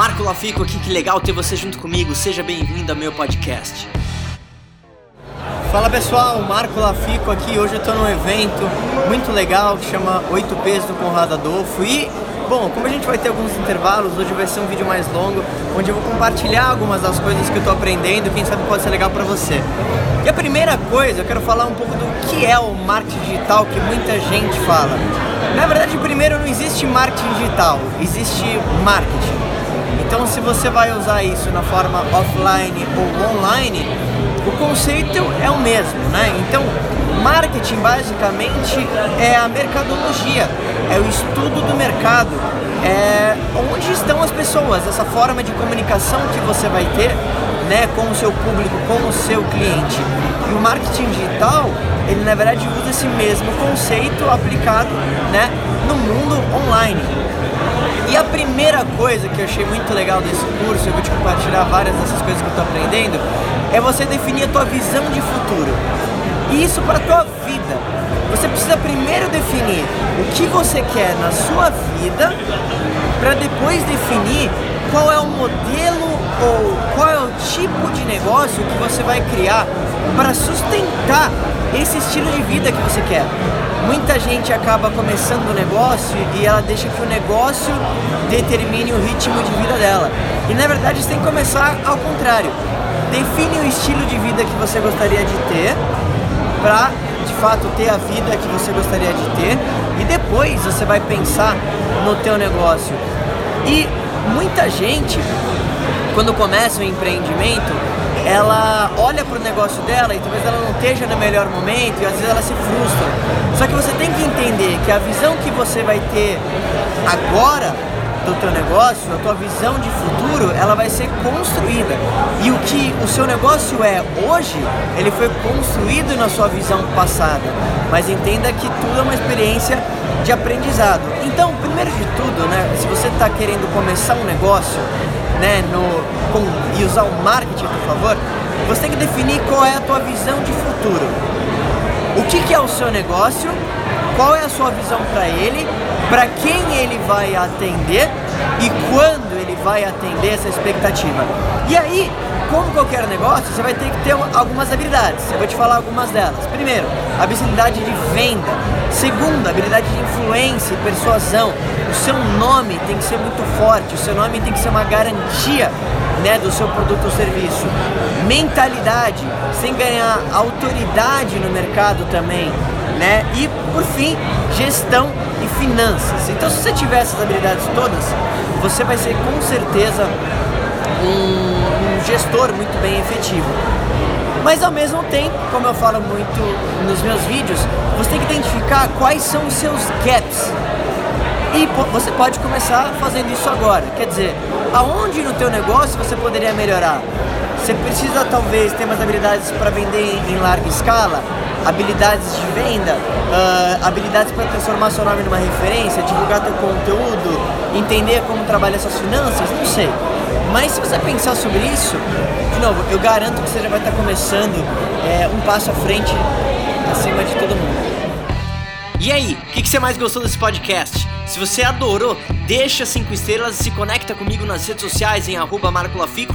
Marco Lafico aqui, que legal ter você junto comigo. Seja bem-vindo ao meu podcast. Fala pessoal, Marco Lafico aqui. Hoje eu tô num evento muito legal que chama 8 Ps do Conrado Adolfo e Bom, como a gente vai ter alguns intervalos, hoje vai ser um vídeo mais longo, onde eu vou compartilhar algumas das coisas que eu estou aprendendo, quem sabe pode ser legal para você. E a primeira coisa, eu quero falar um pouco do que é o marketing digital que muita gente fala. Na verdade, primeiro não existe marketing digital, existe marketing. Então, se você vai usar isso na forma offline ou online, o conceito é o mesmo, né? Então, marketing basicamente é a mercadologia, é o estudo do mercado, é onde estão as pessoas, essa forma de comunicação que você vai ter né, com o seu público, com o seu cliente. E o marketing digital, ele na verdade usa esse mesmo conceito aplicado né, no mundo online. E a primeira coisa que eu achei muito legal desse curso, eu vou te compartilhar várias dessas coisas que eu estou aprendendo, é você definir a tua visão de futuro. E isso para tua vida. Você precisa primeiro definir o que você quer na sua vida, para depois definir qual é o modelo ou qual é o tipo de negócio que você vai criar para sustentar esse estilo de vida que você quer. Muita gente acaba começando o um negócio e ela deixa que o negócio determine o ritmo de vida dela. E na verdade você tem que começar ao contrário. Define o estilo de vida que você gostaria de ter para de fato ter a vida que você gostaria de ter e depois você vai pensar no teu negócio. E muita gente quando começa o empreendimento, ela olha para o negócio dela e talvez ela não esteja no melhor momento e às vezes ela se frustra. Só que você tem que entender que a visão que você vai ter agora do teu negócio, a tua visão de futuro, ela vai ser construída. E o que o seu negócio é hoje, ele foi construído na sua visão passada. Mas entenda que tudo é uma experiência de aprendizado. Então, primeiro de tudo, né, se você está querendo começar um negócio, né, no, com, e usar o marketing a seu favor, você tem que definir qual é a tua visão de futuro. O que, que é o seu negócio, qual é a sua visão para ele, para quem ele vai atender e quando ele vai atender essa expectativa. E aí, como qualquer negócio, você vai ter que ter algumas habilidades. Eu vou te falar algumas delas. Primeiro, habilidade de venda. Segundo, habilidade de influência e persuasão. O seu nome tem que ser muito forte, o seu nome tem que ser uma garantia né, do seu produto ou serviço. Mentalidade, sem ganhar autoridade no mercado também. Né? E por fim, gestão e finanças. Então, se você tiver essas habilidades todas, você vai ser com certeza um, um gestor muito bem efetivo. Mas ao mesmo tempo, como eu falo muito nos meus vídeos, você tem que identificar quais são os seus gaps. E você pode começar fazendo isso agora. Quer dizer, aonde no teu negócio você poderia melhorar? Você precisa talvez ter mais habilidades para vender em larga escala, habilidades de venda, uh, habilidades para transformar seu nome numa referência, divulgar teu conteúdo, entender como trabalhar suas finanças, não sei. Mas se você pensar sobre isso, de novo, eu garanto que você já vai estar começando é, um passo à frente acima de todo mundo. E aí, o que, que, você mais gostou desse podcast? Se você adorou, deixa cinco estrelas e se conecta comigo nas redes sociais em arroba Marco Lafico